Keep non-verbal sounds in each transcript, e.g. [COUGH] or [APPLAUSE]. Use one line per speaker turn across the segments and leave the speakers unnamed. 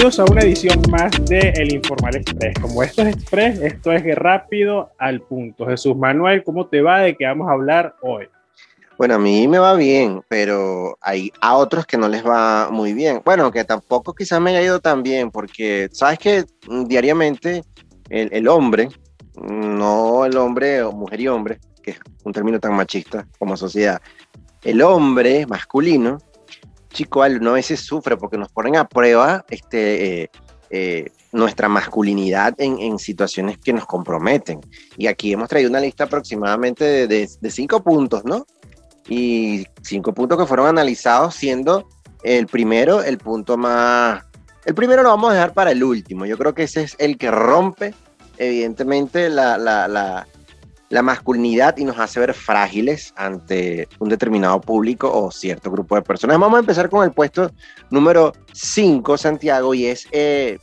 Bienvenidos a una edición más de El Informal Express. Como esto es Express, esto es rápido al punto. Jesús Manuel, ¿cómo te va? ¿De qué vamos a hablar hoy?
Bueno, a mí me va bien, pero hay a otros que no les va muy bien. Bueno, que tampoco quizás me haya ido tan bien, porque sabes que diariamente el, el hombre, no el hombre o mujer y hombre, que es un término tan machista como sociedad, el hombre masculino chico, uno a veces sufre porque nos ponen a prueba este, eh, eh, nuestra masculinidad en, situaciones que nos comprometen. Y aquí hemos traído una lista aproximadamente de, cinco puntos, ¿no? Y cinco puntos que fueron analizados siendo el primero, el punto más... El primero lo vamos a dejar para el último. Yo creo que ese es el que rompe, evidentemente, la masculinidad y nos hace ver frágiles ante un determinado público o cierto grupo de personas. Vamos a empezar con el puesto número 5, Santiago, y es, eh,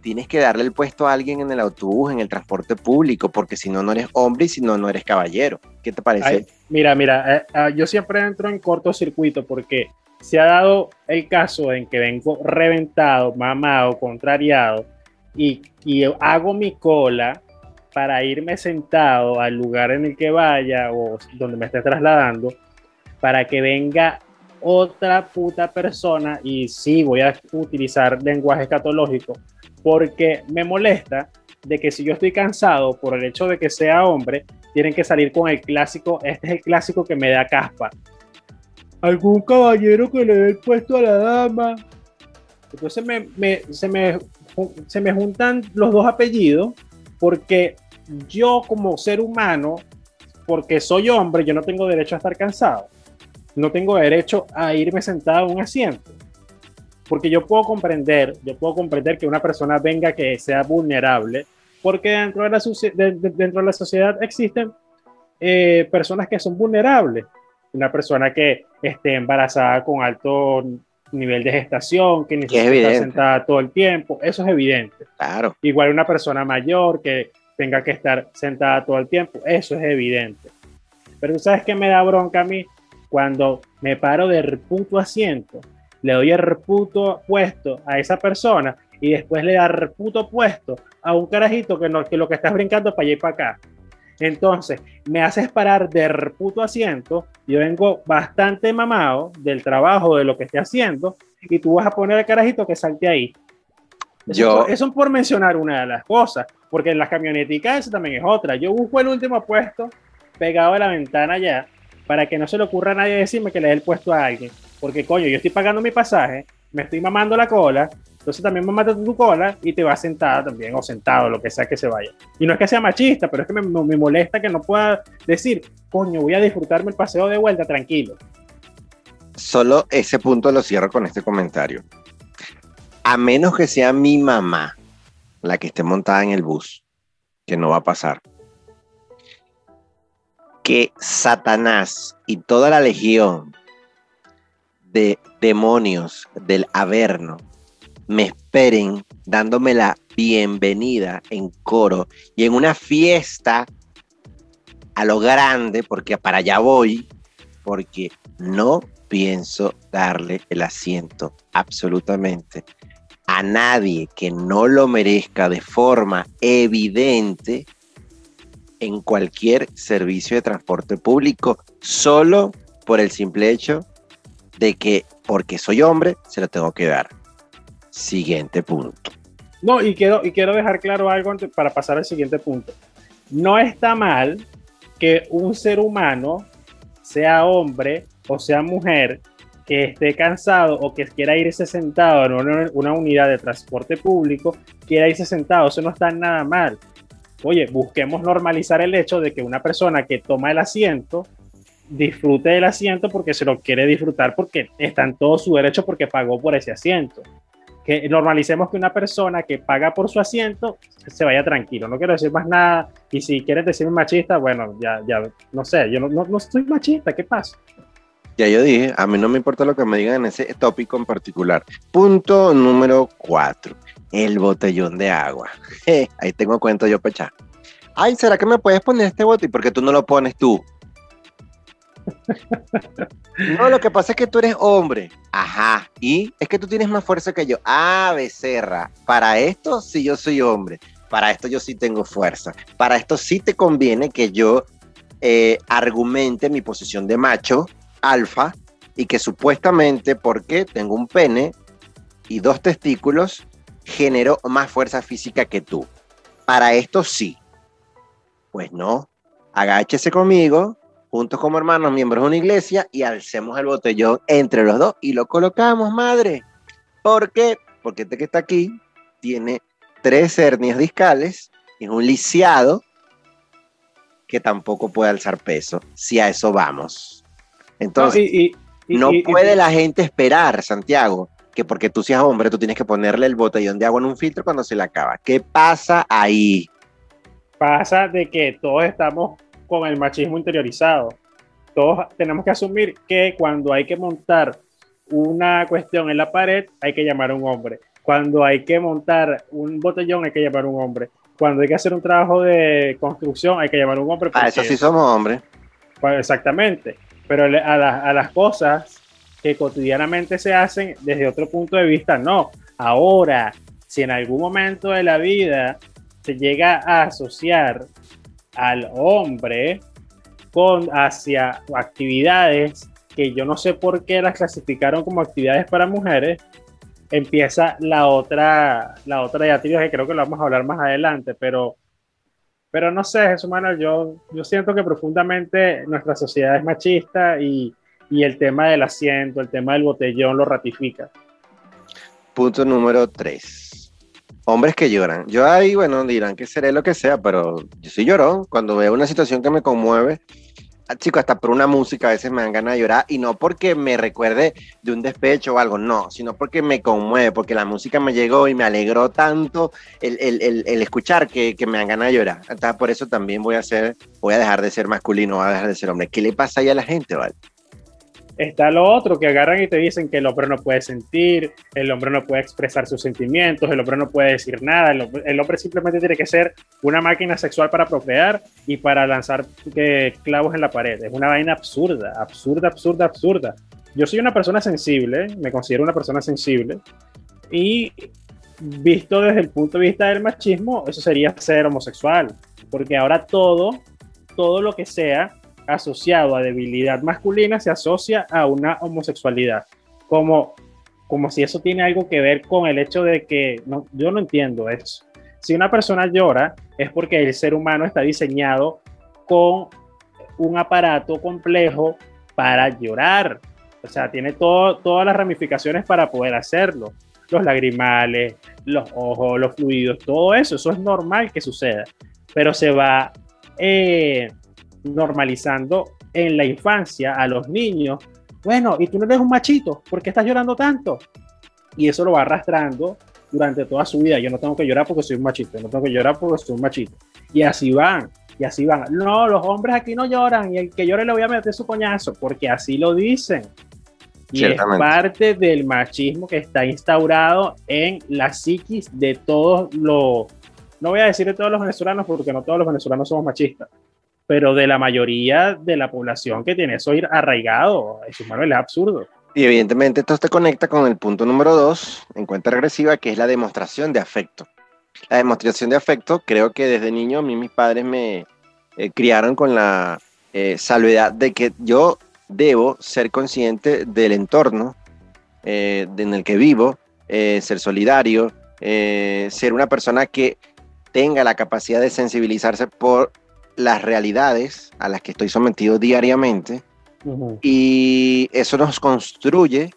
tienes que darle el puesto a alguien en el autobús, en el transporte público, porque si no, no eres hombre y si no, no eres caballero. ¿Qué te parece?
mira, mira, eh, ah, yo siempre entro en cortocircuito porque se ha dado el caso en que vengo reventado, mamado, contrariado, y, y hago mi cola para irme sentado al lugar en el que vaya o donde me esté trasladando, para que venga otra puta persona, y sí voy a utilizar lenguaje escatológico, porque me molesta de que si yo estoy cansado por el hecho de que sea hombre, tienen que salir con el clásico, este es el clásico que me da caspa. Algún caballero que le dé el puesto a la dama. Entonces se, me, se me juntan los dos apellidos porque yo como ser humano, porque soy hombre, yo no tengo derecho a estar cansado. No tengo derecho a irme sentado en un asiento. Porque yo puedo comprender, yo puedo comprender que una persona venga que sea vulnerable, porque dentro de la, dentro de la sociedad existen eh, personas que son vulnerables. Una persona que esté embarazada con alto nivel de gestación, que necesita estar sentada todo el tiempo, eso es evidente.
Claro.
Igual una persona mayor que tenga que estar sentada todo el tiempo, eso es evidente. Pero ¿sabes qué me da bronca a mí? Cuando me paro del puto asiento, le doy el puto puesto a esa persona y después le da el puto puesto a un carajito que, no, que lo que estás brincando para allá y para acá. Entonces, me haces parar del puto asiento, yo vengo bastante mamado del trabajo, de lo que estoy haciendo, y tú vas a poner al carajito que salte ahí. Eso, yo... eso por mencionar una de las cosas, porque en las camioneticas eso también es otra. Yo busco el último puesto pegado a la ventana ya, para que no se le ocurra a nadie decirme que le dé el puesto a alguien. Porque coño, yo estoy pagando mi pasaje, me estoy mamando la cola, entonces también mamate tu cola y te vas sentada también, o sentado, lo que sea que se vaya. Y no es que sea machista, pero es que me, me molesta que no pueda decir, coño, voy a disfrutarme el paseo de vuelta tranquilo.
Solo ese punto lo cierro con este comentario. A menos que sea mi mamá la que esté montada en el bus, que no va a pasar. Que Satanás y toda la legión de demonios del Averno me esperen dándome la bienvenida en coro y en una fiesta a lo grande, porque para allá voy, porque no pienso darle el asiento absolutamente a nadie que no lo merezca de forma evidente en cualquier servicio de transporte público, solo por el simple hecho de que porque soy hombre, se lo tengo que dar. Siguiente punto.
No, y quiero, y quiero dejar claro algo para pasar al siguiente punto. No está mal que un ser humano, sea hombre o sea mujer, que esté cansado o que quiera irse sentado en una, unidad de transporte público, quiera irse sentado, eso no está nada mal. Oye, busquemos normalizar el hecho de que una persona que toma el asiento disfrute del asiento porque se lo quiere disfrutar porque está en todo su derecho porque pagó por ese asiento. Que normalicemos que una persona que paga por su asiento se vaya tranquilo. No quiero decir más nada. Y si quieres decirme machista, bueno, ya, ya, no sé, yo no, no, no estoy machista, ¿qué pasa?
Ya yo dije, a mí no me importa lo que me digan en ese tópico en particular. Punto número cuatro, el botellón de agua. [LAUGHS] ahí tengo cuenta yo pecha. Ay, ¿será que me puedes poner este bote? ¿Y por qué tú no lo pones tú? [LAUGHS] No, lo que pasa es que tú eres hombre. Ajá. Y es que tú tienes más fuerza que yo. Ah, becerra. Para esto sí yo soy hombre. Para esto yo sí tengo fuerza. Para esto sí te conviene que yo eh, argumente mi posición de macho, alfa, y que supuestamente porque tengo un pene y dos testículos, genero más fuerza física que tú. Para esto sí. Pues no. Agáchese conmigo, juntos como hermanos, miembros de una iglesia, y alcemos el botellón entre los dos y lo colocamos, madre. ¿Por qué? Porque este que está aquí tiene tres hernias discales, es un lisiado que tampoco puede alzar peso, si a eso vamos. Entonces, no, puede la gente esperar, Santiago, que porque tú seas hombre, tú tienes que ponerle el botellón de agua en un filtro cuando se le acaba. ¿Qué pasa ahí?
Pasa de que todos estamos con el machismo interiorizado. Todos tenemos que asumir que cuando hay que montar una cuestión en la pared, hay que llamar a un hombre. Cuando hay que montar un botellón, hay que llamar a un hombre. Cuando hay que hacer un trabajo de construcción, hay que llamar a un hombre.
A eso sí somos hombres.
Pues, exactamente. Pero a, a las cosas que cotidianamente se hacen desde otro punto de vista, no. Ahora, si en algún momento de la vida se llega a asociar al hombre con hacia actividades que yo no sé por qué las clasificaron como actividades para mujeres, empieza la otra, la otra diatriba que creo que lo vamos a hablar más adelante, pero, pero no sé, Jesús Manuel, yo, yo siento que profundamente nuestra sociedad es machista y, y el tema del asiento, el tema del botellón lo ratifica.
Punto número 3. Hombres que lloran. Yo ahí, bueno, dirán que seré lo que sea, pero yo soy llorón. Cuando veo una situación que me conmueve, ah, chico, hasta por una música a veces me dan ganas de llorar y no porque me recuerde de un despecho o algo, no, sino porque me conmueve, porque la música me llegó y me alegró tanto el, escuchar que, que, me dan ganas de llorar. Entonces, por eso también voy a ser, voy a dejar de ser masculino, voy a dejar de ser hombre. ¿Qué le pasa ahí a la gente, vale?
Está lo otro que agarran y te dicen que el hombre no puede sentir, el hombre no puede expresar sus sentimientos, el hombre no puede decir nada, el hombre, simplemente tiene que ser una máquina sexual para procrear y para lanzar eh, clavos en la pared. Es una vaina absurda, absurda, absurda, absurda. Yo soy una persona sensible, me considero una persona sensible y visto desde el punto de vista del machismo, eso sería ser homosexual, porque ahora todo, todo lo que sea asociado a debilidad masculina se asocia a una homosexualidad, como, como si eso tiene algo que ver con el hecho de que no, yo no entiendo eso. Si una persona llora es porque el ser humano está diseñado con un aparato complejo para llorar. O sea, tiene todo, todas las ramificaciones para poder hacerlo. Los lagrimales, los ojos, los fluidos, todo eso, eso es normal que suceda. Pero se va eh, normalizando en la infancia a los niños. Bueno, y tú no eres un machito, ¿por qué estás llorando tanto? Y eso lo va arrastrando durante toda su vida. Yo no tengo que llorar porque soy un machito, no tengo que llorar porque soy un machito. Y así van, y así van. No, los hombres aquí no lloran y el que llore le voy a meter su coñazo, porque así lo dicen. Y es parte del machismo que está instaurado en la psiquis de todos los, no voy a decir de todos los venezolanos porque no todos los venezolanos somos machistas, pero de la mayoría de la población que tiene eso ir arraigado, eso es absurdo.
Y evidentemente esto se conecta con el punto número dos, en cuenta regresiva, que es la demostración de afecto. La demostración de afecto, creo que desde niño a mí mis padres me eh, criaron con la eh, salvedad de que yo debo ser consciente del entorno eh, en el que vivo, ser solidario, ser una persona que tenga la capacidad de sensibilizarse por las realidades a las que estoy sometido diariamente y eso nos construye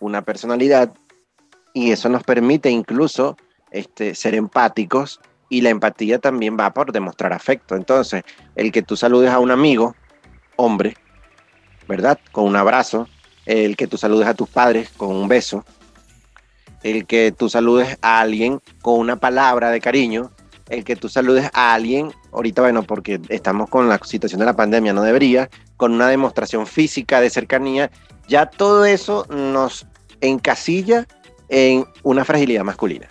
una personalidad y eso nos permite incluso este, ser empáticos y la empatía también va por demostrar afecto. Entonces, el que tú saludes a un amigo, hombre, ¿verdad? Con un abrazo, el que tú saludes a tus padres con un beso, el que tú saludes a alguien con una palabra de cariño, el que tú saludes a alguien, ahorita bueno, porque estamos con la situación de la pandemia, no debería, con una demostración física de cercanía, ya todo eso nos encasilla en una fragilidad masculina.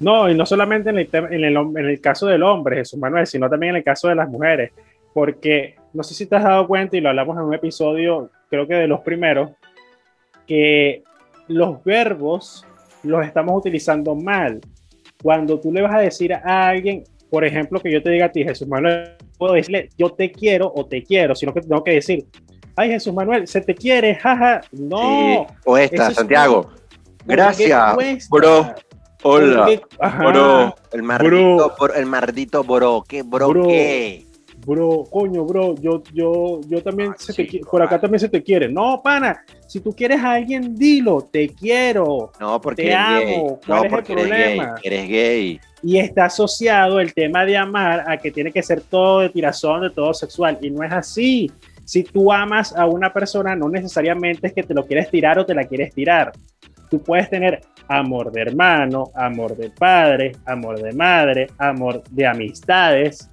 No, y no solamente en el, en el, en el caso del hombre, Jesús Manuel, sino también en el caso de las mujeres, porque no sé si te has dado cuenta y lo hablamos en un episodio, creo que de los primeros, que los verbos los estamos utilizando mal. Cuando tú le vas a decir a alguien, por ejemplo, que yo te diga a ti, Jesús Manuel, puedo decirle yo te quiero o te quiero, sino que tengo que decir, ay Jesús Manuel, se te quiere, jaja. No.
O esta, Santiago. Gracias, bro. Hola, bro. El maldito, bro. el maldito bro. ¿Qué bro, bro qué?
Bro, coño, bro, yo, yo, yo también ah, se te, por acá también se te quiere. No, pana, si tú quieres a alguien, dilo, te quiero.
No, porque
te amo. ¿Cuál no, es el problema?
Eres gay,
Y está asociado el tema de amar a que tiene que ser todo de tirazón, de todo sexual. Y no es así. Si tú amas a una persona, no necesariamente es que te lo quieres tirar o te la quieres tirar. Tú puedes tener amor de hermano, amor de padre, amor de madre, amor de amistades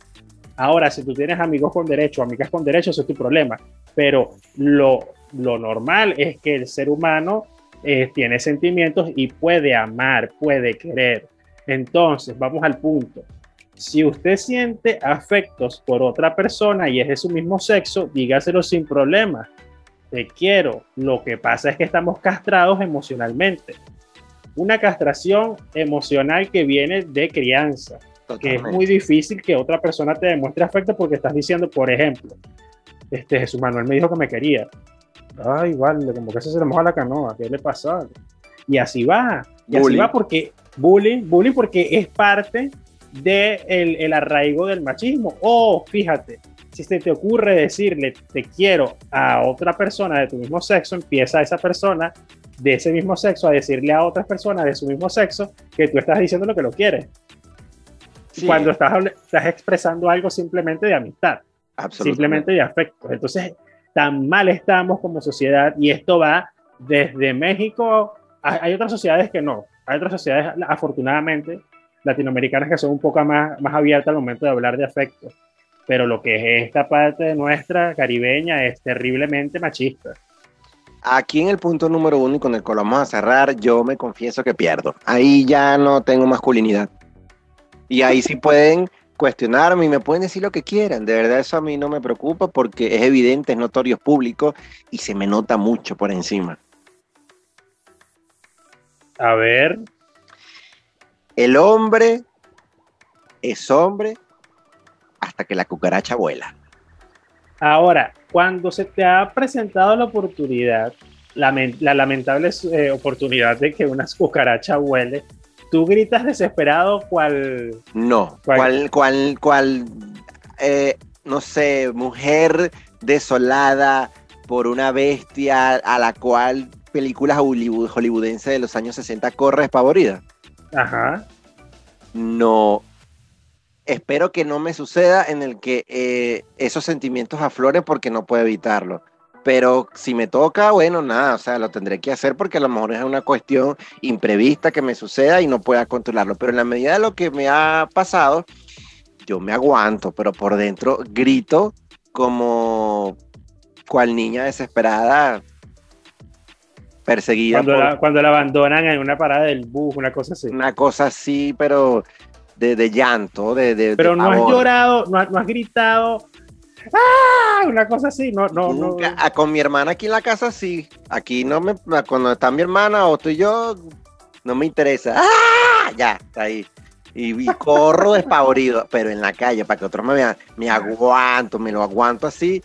Ahora, si tú tienes amigos con derecho, amigas con derecho, eso es tu problema. Pero lo, lo normal es que el ser humano eh, tiene sentimientos y puede amar, puede querer. Entonces, vamos al punto. Si usted siente afectos por otra persona y es de su mismo sexo, dígaselo sin problema. Te quiero. Lo que pasa es que estamos castrados emocionalmente. Una castración emocional que viene de crianza que es muy difícil que otra persona te demuestre afecto porque estás diciendo, por ejemplo, este Jesús Manuel me dijo que me quería. Ay, vale, como que se le moja la canoa, ¿qué le pasa? Y así va, y así va porque bullying, bullying porque es parte del de el arraigo del machismo. O fíjate, si se te ocurre decirle te quiero a otra persona de tu mismo sexo, empieza esa persona de ese mismo sexo a decirle a otras personas de su mismo sexo que tú estás diciendo lo que lo quieres cuando estás, estás expresando algo simplemente de amistad, simplemente de afecto. Entonces, tan mal estamos como sociedad y esto va desde México, hay otras sociedades que no, hay otras sociedades afortunadamente latinoamericanas que son un poco más, más abiertas al momento de hablar de afecto, pero lo que es esta parte nuestra caribeña es terriblemente machista.
Aquí en el punto número uno y con el que vamos a cerrar, yo me confieso que pierdo. Ahí ya no tengo masculinidad. Y ahí sí pueden cuestionarme y me pueden decir lo que quieran. De verdad eso a mí no me preocupa porque es evidente, es notorio, es público y se me nota mucho por encima.
A ver.
El hombre es hombre hasta que la cucaracha vuela.
Ahora, cuando se te ha presentado la oportunidad, la, lamentable eh, oportunidad de que una cucaracha vuele, tú gritas desesperado cual...
No, cual, cual, cual, eh, no sé, mujer desolada por una bestia a la cual películas hollywoodenses de los años 60 corre espavorida.
Ajá.
No, espero que no me suceda en el que eh, esos sentimientos afloren porque no puedo evitarlo. Pero si me toca, bueno, nada, o sea, lo tendré que hacer porque a lo mejor es una cuestión imprevista que me suceda y no pueda controlarlo. Pero en la medida de lo que me ha pasado, yo me aguanto, pero por dentro grito como cual niña desesperada perseguida.
Cuando, la, cuando la abandonan en una parada del bus, una cosa así.
Una cosa así, pero de, llanto, de, de
Pero no has llorado, no, no has gritado ¡Ah! Una cosa así, no, no, no.
Ah, con mi hermana aquí en la casa sí. Aquí no me, cuando está mi hermana o tú y yo, no me interesa. ¡Ah! Ya, está ahí. Y, corro [LAUGHS] despavorido, pero en la calle, para que otros me vean, me aguanto, me lo aguanto así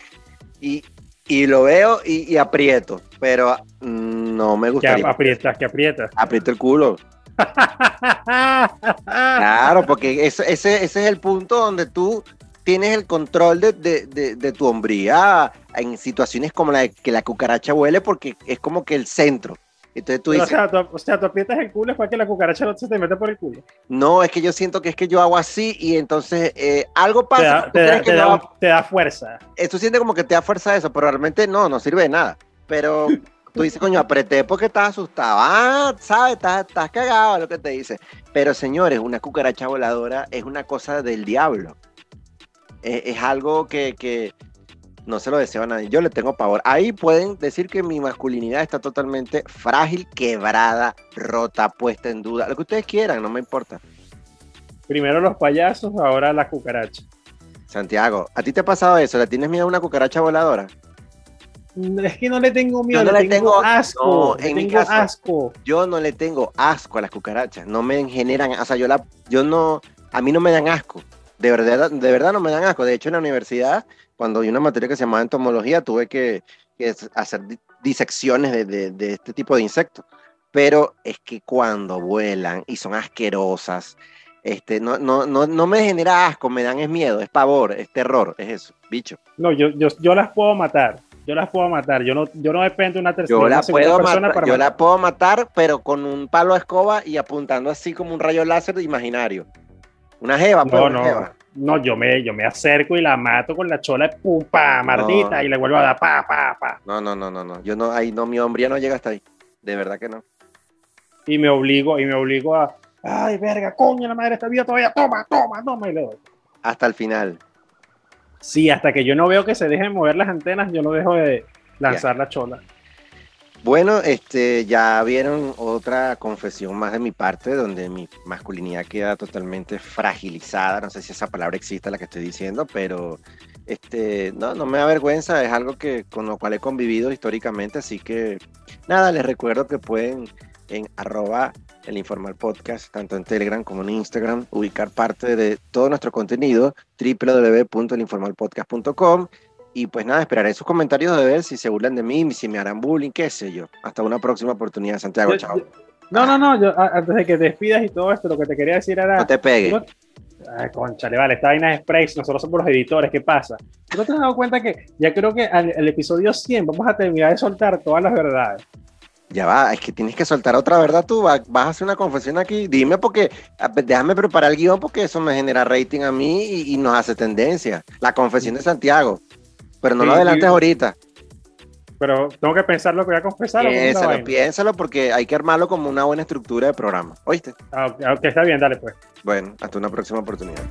y, y lo veo y, aprieto, pero mm, no me gusta.
¿Qué aprietas? ¿Qué aprietas?
Aprieto el culo. [LAUGHS] claro, porque ese, ese, ese es el punto donde tú tienes el control de, de, de, tu hombría en situaciones como la de que la cucaracha huele porque es como que el centro. Entonces tú dices,
o, sea, tú, o sea, tú aprietas el culo es para que la cucaracha no se te mete por el culo.
No, es que yo siento que es que yo hago así y entonces eh, algo pasa.
Te da, te, da, te da, fuerza.
Tú sientes como que te da fuerza eso, pero realmente no, no sirve de nada. Pero tú dices, coño, apreté porque estás asustado. Ah, sabes, estás, estás cagado, lo que te dice. Pero señores, una cucaracha voladora es una cosa del diablo es, algo que, no se lo deseo a nadie. Yo le tengo pavor. Ahí pueden decir que mi masculinidad está totalmente frágil, quebrada, rota, puesta en duda. Lo que ustedes quieran, no me importa.
Primero los payasos, ahora la cucaracha.
Santiago, ¿a ti te ha pasado eso? ¿Le tienes miedo a una cucaracha voladora?
Es que no le tengo miedo,
no
le, tengo,
tengo-
asco.
no,
le
en mi
tengo
caso-
asco.
Yo no le tengo asco a las cucarachas, no me generan, o sea, yo la, yo no, a mí no me dan asco, de verdad, de verdad no me dan asco. De hecho, en la universidad, cuando hay una materia que se llamaba entomología, tuve que, que hacer di- disecciones de, de- de este tipo de insectos. Pero es que cuando vuelan y son asquerosas, este, no, no, no, no me genera asco, me dan es miedo, es pavor, es terror, es eso, bicho.
No, yo, yo, yo las puedo matar. Yo las puedo matar. Yo no, yo no dependo de una tercera
Yo
una
la
segunda
puedo
persona para
yo
matar.
la puedo matar, pero con un palo de escoba y apuntando así como un rayo láser imaginario. Una jeva, pues,
No,
una
no.
jeva.
No, yo me, yo me acerco y la mato con la chola de pum, pa, mardita,
No.
y le vuelvo a dar pa, pa, pa.
No, no, no, no, no. Yo no, ahí no, mi hombría no llega hasta ahí. De verdad que no.
Y me obligo, y me obligo a, ay, verga, coño, la madre está viva todavía, toma, toma, toma, y le doy.
Hasta el final.
Sí, hasta que yo no veo que se dejen mover las antenas, yo no dejo de lanzar la chola.
Bueno, este, ya vieron otra confesión más de mi parte, donde mi masculinidad queda totalmente fragilizada. No sé si esa palabra existe la que estoy diciendo, pero este, no, no me da vergüenza, es algo que con lo cual he convivido históricamente, así que nada, les recuerdo que pueden en arroba el informal podcast, tanto en Telegram como en Instagram, ubicar parte de todo nuestro contenido, www.elinformalpodcast.com. Y pues nada, esperaré sus comentarios de ver si se burlan de mí, si me harán bullying, qué sé yo. Hasta una próxima oportunidad, Santiago,
Yo-
chao.
yo- no, no, no, yo, antes de que te despidas y todo esto, lo que te quería decir era...
No te pegues.
¿tú no- Ay, conchale, vale, esta vaina es Sprays, nosotros somos los editores, ¿qué pasa? ¿Tú no te has dado cuenta que ya creo que al el episodio 100 vamos a terminar de soltar todas las verdades?
Ya va, es que tienes que soltar otra verdad tú. va- Vas a hacer una confesión aquí. Dime porque, a- déjame preparar el guion porque eso me genera rating a mí y, y nos hace tendencia. La confesión de Santiago. Pero no
Sí,
lo adelantes
sí.
ahorita.
Pero tengo que pensar lo que voy a confesar. ¿o cómo es la
Piénsalo, piénsalo porque hay que armarlo como una buena estructura de programa. ¿Oíste?
Ah, ok, está bien, dale pues.
Bueno, hasta una próxima oportunidad.